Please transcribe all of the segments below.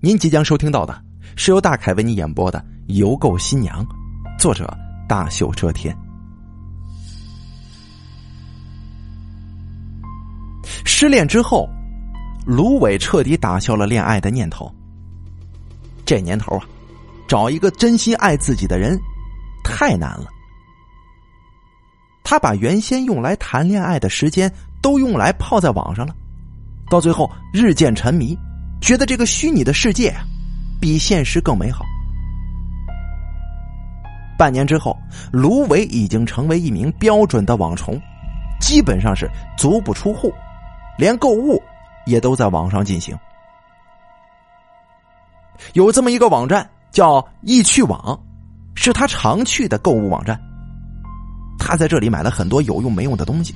您即将收听到的是由大凯为你演播的《邮购新娘》，作者大秀遮天。失恋之后，芦苇彻底打消了恋爱的念头。这年头啊，找一个真心爱自己的人太难了。他把原先用来谈恋爱的时间都用来泡在网上了，到最后日渐沉迷。觉得这个虚拟的世界，比现实更美好。半年之后，芦苇已经成为一名标准的网虫，基本上是足不出户，连购物也都在网上进行。有这么一个网站叫易趣网，是他常去的购物网站。他在这里买了很多有用没用的东西，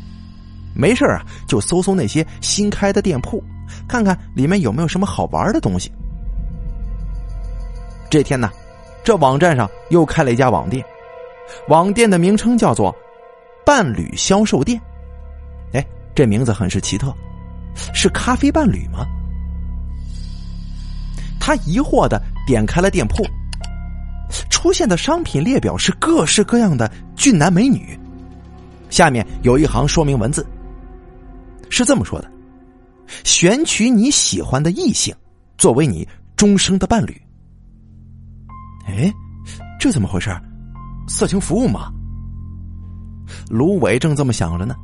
没事啊就搜搜那些新开的店铺。看看里面有没有什么好玩的东西。这天呢，这网站上又开了一家网店，网店的名称叫做“伴侣销售店”。哎，这名字很是奇特，是咖啡伴侣吗？他疑惑的点开了店铺，出现的商品列表是各式各样的俊男美女，下面有一行说明文字，是这么说的。选取你喜欢的异性，作为你终生的伴侣。哎，这怎么回事？色情服务吗？芦苇正这么想着呢，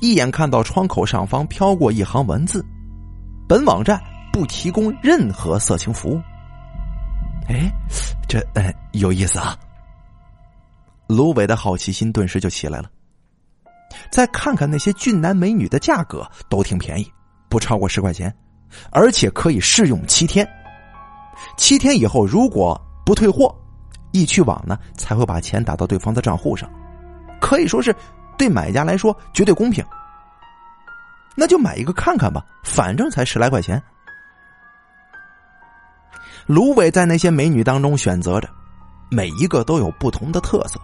一眼看到窗口上方飘过一行文字：“本网站不提供任何色情服务。”哎，这哎有意思啊！芦苇的好奇心顿时就起来了。再看看那些俊男美女的价格，都挺便宜。不超过十块钱，而且可以试用七天。七天以后如果不退货，易趣网呢才会把钱打到对方的账户上，可以说是对买家来说绝对公平。那就买一个看看吧，反正才十来块钱。芦苇在那些美女当中选择着，每一个都有不同的特色，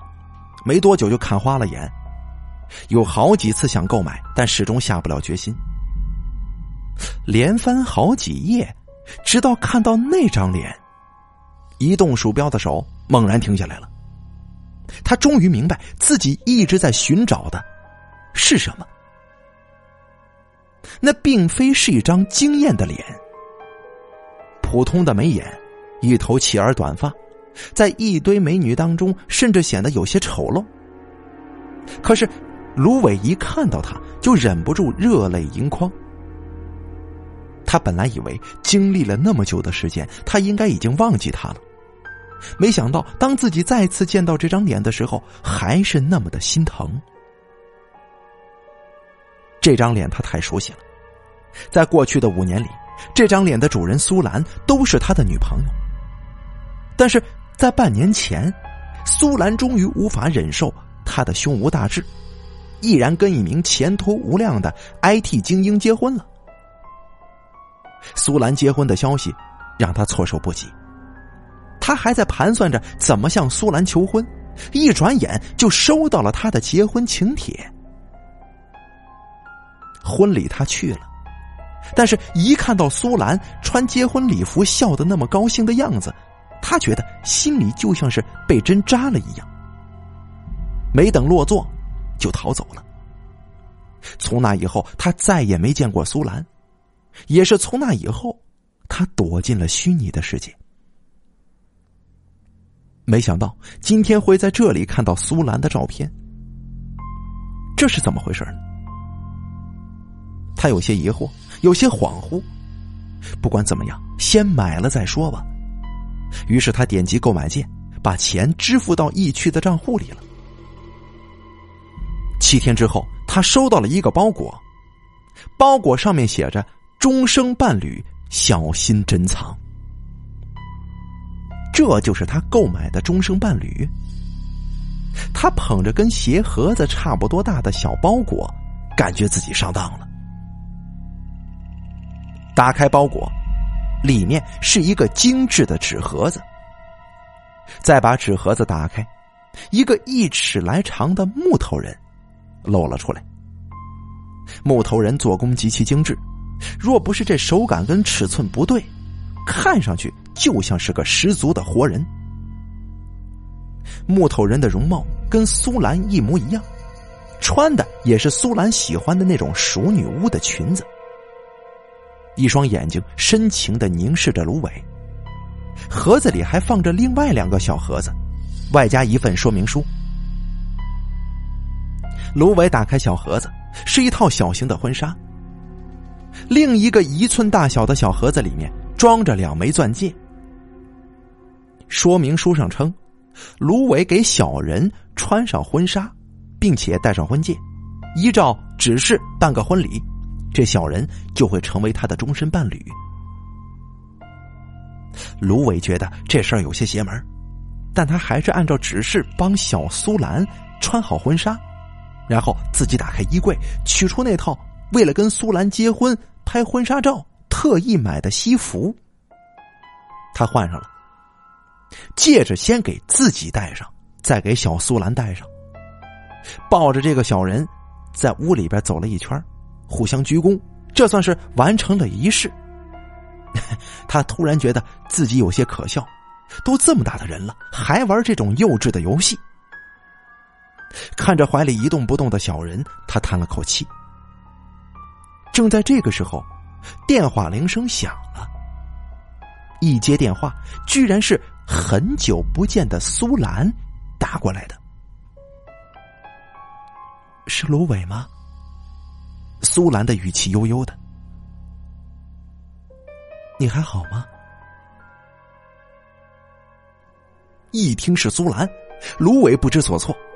没多久就看花了眼，有好几次想购买，但始终下不了决心。连翻好几页，直到看到那张脸，移动鼠标的手猛然停下来了。他终于明白自己一直在寻找的是什么。那并非是一张惊艳的脸，普通的眉眼，一头齐耳短发，在一堆美女当中，甚至显得有些丑陋。可是，芦苇一看到他，就忍不住热泪盈眶。他本来以为经历了那么久的时间，他应该已经忘记他了，没想到当自己再次见到这张脸的时候，还是那么的心疼。这张脸他太熟悉了，在过去的五年里，这张脸的主人苏兰都是他的女朋友。但是在半年前，苏兰终于无法忍受他的胸无大志，毅然跟一名前途无量的 IT 精英结婚了。苏兰结婚的消息让他措手不及，他还在盘算着怎么向苏兰求婚，一转眼就收到了他的结婚请帖。婚礼他去了，但是一看到苏兰穿结婚礼服笑得那么高兴的样子，他觉得心里就像是被针扎了一样。没等落座，就逃走了。从那以后，他再也没见过苏兰。也是从那以后，他躲进了虚拟的世界。没想到今天会在这里看到苏兰的照片，这是怎么回事呢？他有些疑惑，有些恍惚。不管怎么样，先买了再说吧。于是他点击购买键，把钱支付到易趣的账户里了。七天之后，他收到了一个包裹，包裹上面写着。终生伴侣，小心珍藏。这就是他购买的终生伴侣。他捧着跟鞋盒子差不多大的小包裹，感觉自己上当了。打开包裹，里面是一个精致的纸盒子。再把纸盒子打开，一个一尺来长的木头人露了出来。木头人做工极其精致。若不是这手感跟尺寸不对，看上去就像是个十足的活人。木头人的容貌跟苏兰一模一样，穿的也是苏兰喜欢的那种熟女巫的裙子。一双眼睛深情的凝视着芦苇，盒子里还放着另外两个小盒子，外加一份说明书。芦苇打开小盒子，是一套小型的婚纱。另一个一寸大小的小盒子里面装着两枚钻戒。说明书上称，芦苇给小人穿上婚纱，并且戴上婚戒，依照指示办个婚礼。这小人就会成为他的终身伴侣。芦苇觉得这事儿有些邪门，但他还是按照指示帮小苏兰穿好婚纱，然后自己打开衣柜，取出那套为了跟苏兰结婚拍婚纱照特意买的西服。他换上了，戒指先给自己戴上，再给小苏兰戴上，抱着这个小人，在屋里边走了一圈。互相鞠躬，这算是完成了仪式。他突然觉得自己有些可笑，都这么大的人了，还玩这种幼稚的游戏。看着怀里一动不动的小人，他叹了口气。正在这个时候，电话铃声响了。一接电话，居然是很久不见的苏兰打过来的。是芦苇吗？苏兰的语气悠悠的：“你还好吗？”一听是苏兰，芦苇不知所措。“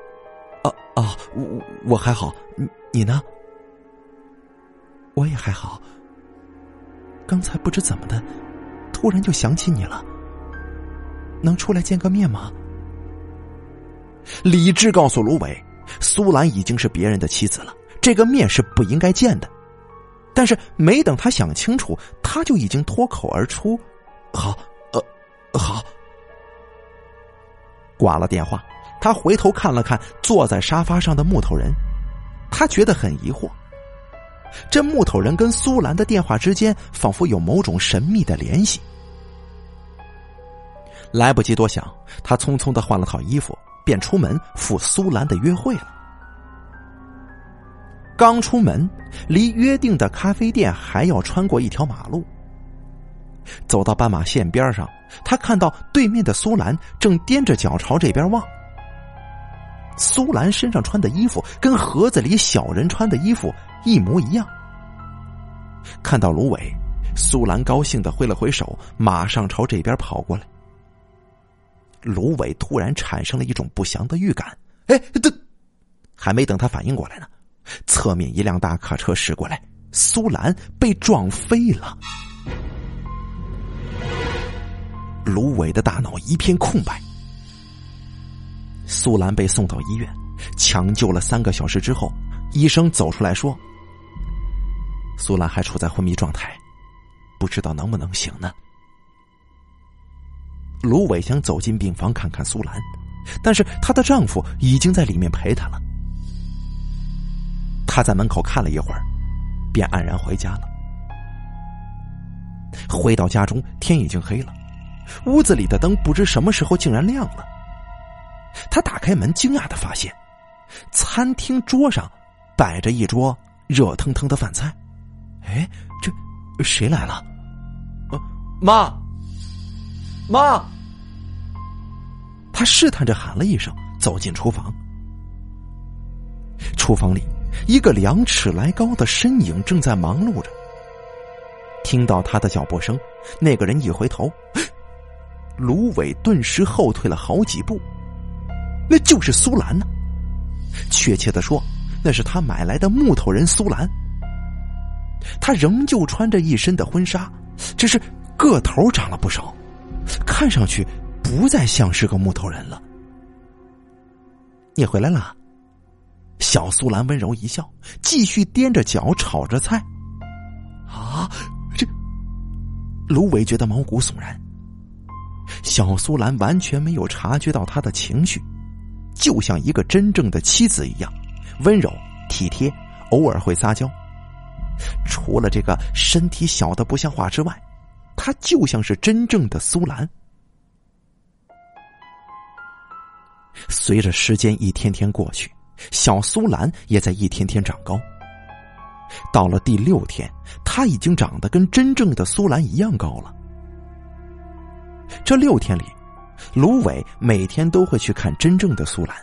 啊，我我还好，你你呢？”“我也还好。刚才不知怎么的，突然就想起你了。能出来见个面吗？”理智告诉芦苇，苏兰已经是别人的妻子了。这个面是不应该见的，但是没等他想清楚，他就已经脱口而出：“好，呃，好。”挂了电话，他回头看了看坐在沙发上的木头人，他觉得很疑惑。这木头人跟苏兰的电话之间仿佛有某种神秘的联系。来不及多想，他匆匆的换了套衣服，便出门赴苏兰的约会了。刚出门，离约定的咖啡店还要穿过一条马路。走到斑马线边上，他看到对面的苏兰正踮着脚朝这边望。苏兰身上穿的衣服跟盒子里小人穿的衣服一模一样。看到芦苇，苏兰高兴的挥了挥手，马上朝这边跑过来。芦苇突然产生了一种不祥的预感，哎，这还没等他反应过来呢。侧面一辆大卡车驶过来，苏兰被撞飞了。芦苇的大脑一片空白。苏兰被送到医院，抢救了三个小时之后，医生走出来说：“苏兰还处在昏迷状态，不知道能不能醒呢。”芦苇想走进病房看看苏兰，但是她的丈夫已经在里面陪她了。她在门口看了一会儿，便黯然回家了。回到家中，天已经黑了，屋子里的灯不知什么时候竟然亮了。他打开门，惊讶的发现，餐厅桌上摆着一桌热腾腾的饭菜。哎，这谁来了？妈，妈！他试探着喊了一声，走进厨房。厨房里。一个两尺来高的身影正在忙碌着。听到他的脚步声，那个人一回头，芦苇顿时后退了好几步。那就是苏兰呢，确切的说，那是他买来的木头人苏兰。他仍旧穿着一身的婚纱，只是个头长了不少，看上去不再像是个木头人了。你回来了。小苏兰温柔一笑，继续踮着脚炒着菜。啊，这芦苇觉得毛骨悚然。小苏兰完全没有察觉到他的情绪，就像一个真正的妻子一样，温柔体贴，偶尔会撒娇。除了这个身体小的不像话之外，她就像是真正的苏兰。随着时间一天天过去，小苏兰也在一天天长高。到了第六天，她已经长得跟真正的苏兰一样高了。这六天里，芦苇每天都会去看真正的苏兰。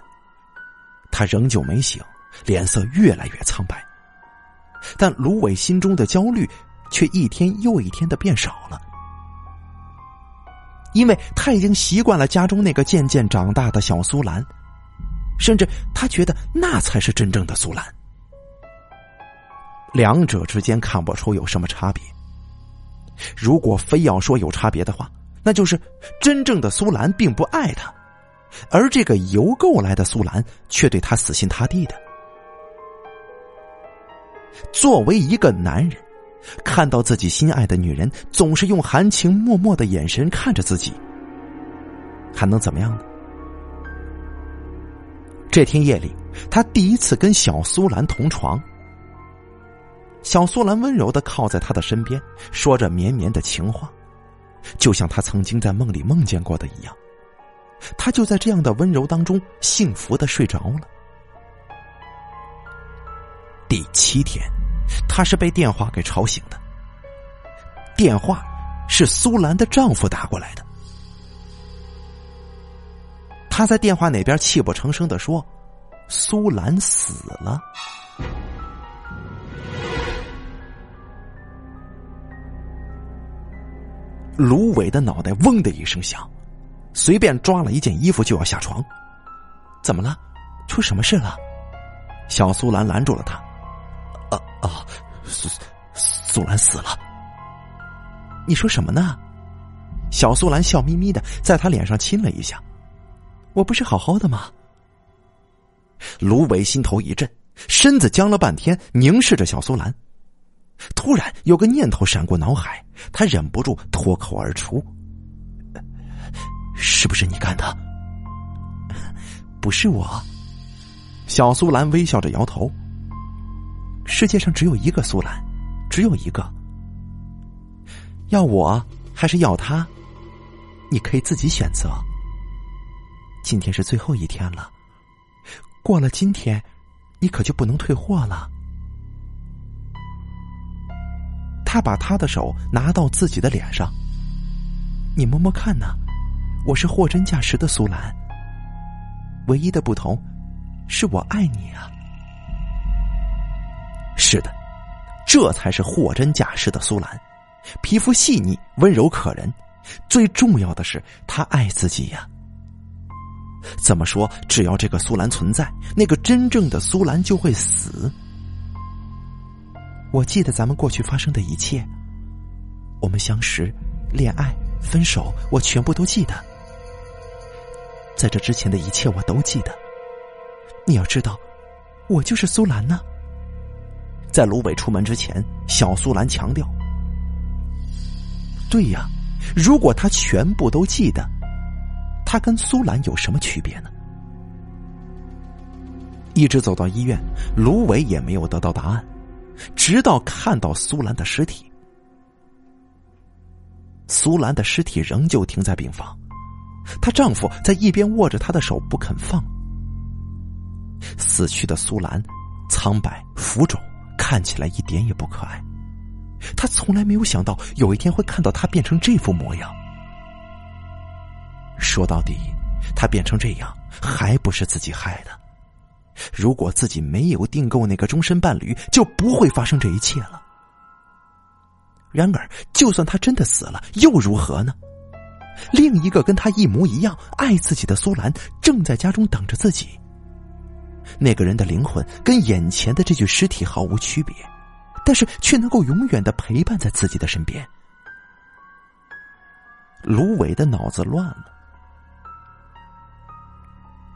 他仍旧没醒，脸色越来越苍白。但芦苇心中的焦虑却一天又一天的变少了，因为他已经习惯了家中那个渐渐长大的小苏兰，甚至他觉得那才是真正的苏兰。两者之间看不出有什么差别。如果非要说有差别的话，那就是真正的苏兰并不爱他，而这个邮购来的苏兰却对他死心塌地的。作为一个男人，看到自己心爱的女人总是用含情脉脉的眼神看着自己，还能怎么样呢？这天夜里，他第一次跟小苏兰同床。小苏兰温柔的靠在他的身边，说着绵绵的情话，就像他曾经在梦里梦见过的一样。他就在这样的温柔当中幸福的睡着了。第七天，他是被电话给吵醒的。电话是苏兰的丈夫打过来的。他在电话那边泣不成声的说：“苏兰死了。”芦苇的脑袋嗡的一声响，随便抓了一件衣服就要下床。怎么了？出什么事了？小苏兰拦住了他。啊啊，苏苏苏兰死了！你说什么呢？小苏兰笑眯眯的在他脸上亲了一下。我不是好好的吗？芦苇心头一震，身子僵了半天，凝视着小苏兰。突然有个念头闪过脑海，他忍不住脱口而出：“是不是你干的？”“ 不是我。”小苏兰微笑着摇头。世界上只有一个苏兰，只有一个。要我还是要他，你可以自己选择。今天是最后一天了，过了今天，你可就不能退货了。他把他的手拿到自己的脸上，你摸摸看呢，我是货真价实的苏兰。唯一的不同，是我爱你啊。是的，这才是货真价实的苏兰，皮肤细腻、温柔可人，最重要的是她爱自己呀。怎么说？只要这个苏兰存在，那个真正的苏兰就会死。我记得咱们过去发生的一切，我们相识、恋爱、分手，我全部都记得。在这之前的一切，我都记得。你要知道，我就是苏兰呢。在芦苇出门之前，小苏兰强调：“对呀，如果他全部都记得，他跟苏兰有什么区别呢？”一直走到医院，芦苇也没有得到答案，直到看到苏兰的尸体。苏兰的尸体仍旧停在病房，她丈夫在一边握着她的手不肯放。死去的苏兰，苍白浮肿。看起来一点也不可爱，他从来没有想到有一天会看到他变成这副模样。说到底，他变成这样还不是自己害的。如果自己没有订购那个终身伴侣，就不会发生这一切了。然而，就算他真的死了，又如何呢？另一个跟他一模一样爱自己的苏兰，正在家中等着自己。那个人的灵魂跟眼前的这具尸体毫无区别，但是却能够永远的陪伴在自己的身边。芦苇的脑子乱了。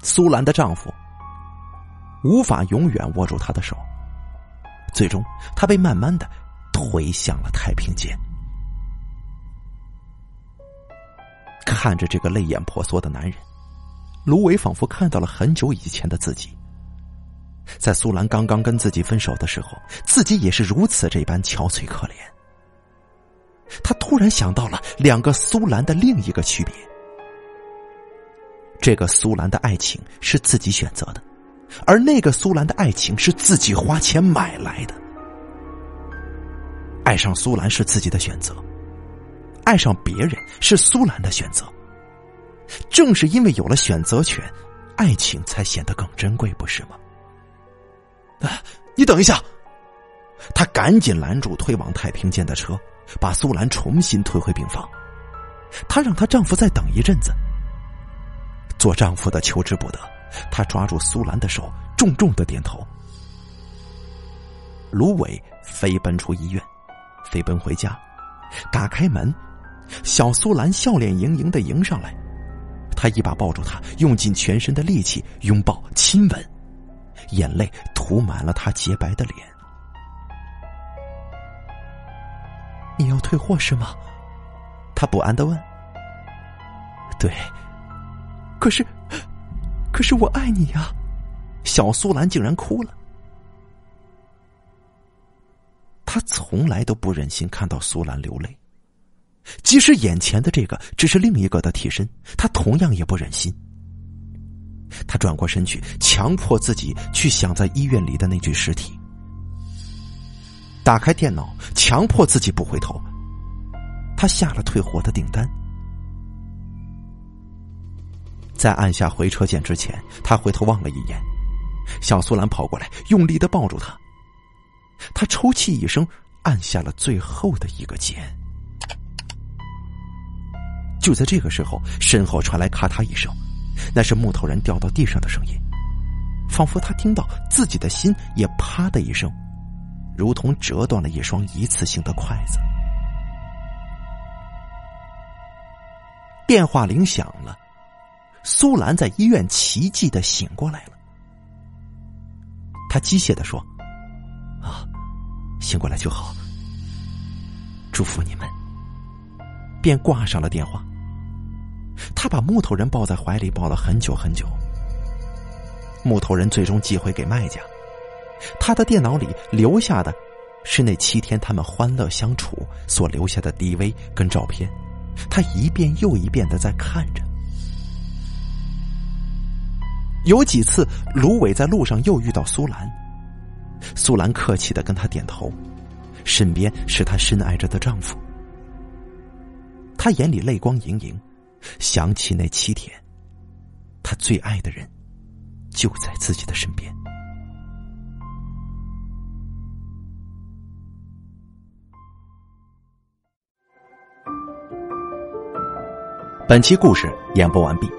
苏兰的丈夫无法永远握住她的手，最终他被慢慢的推向了太平间。看着这个泪眼婆娑的男人，芦苇仿佛看到了很久以前的自己。在苏兰刚刚跟自己分手的时候，自己也是如此这般憔悴可怜。他突然想到了两个苏兰的另一个区别：这个苏兰的爱情是自己选择的，而那个苏兰的爱情是自己花钱买来的。爱上苏兰是自己的选择，爱上别人是苏兰的选择。正是因为有了选择权，爱情才显得更珍贵，不是吗？啊，你等一下！他赶紧拦住推往太平间的车。把苏兰重新推回病房，她让她丈夫再等一阵子。做丈夫的求之不得，他抓住苏兰的手，重重的点头。芦苇飞奔出医院，飞奔回家，打开门，小苏兰笑脸盈盈的迎上来，他一把抱住她，用尽全身的力气拥抱亲吻，眼泪涂满了她洁白的脸。你要退货是吗？他不安的问。对，可是，可是我爱你呀！小苏兰竟然哭了。他从来都不忍心看到苏兰流泪，即使眼前的这个只是另一个的替身，他同样也不忍心。他转过身去，强迫自己去想在医院里的那具尸体。打开电脑，强迫自己不回头。他下了退货的订单，在按下回车键之前，他回头望了一眼，小苏兰跑过来，用力的抱住他。他抽泣一声，按下了最后的一个键。就在这个时候，身后传来咔嗒一声，那是木头人掉到地上的声音，仿佛他听到自己的心也啪的一声。如同折断了一双一次性的筷子。电话铃响了，苏兰在医院奇迹的醒过来了。他机械的说：“啊，醒过来就好，祝福你们。”便挂上了电话。他把木头人抱在怀里，抱了很久很久。木头人最终寄回给卖家。他的电脑里留下的，是那七天他们欢乐相处所留下的 DV 跟照片，他一遍又一遍的在看着。有几次，芦苇在路上又遇到苏兰，苏兰客气的跟他点头，身边是她深爱着的丈夫，她眼里泪光盈盈，想起那七天，她最爱的人就在自己的身边。本期故事演播完毕。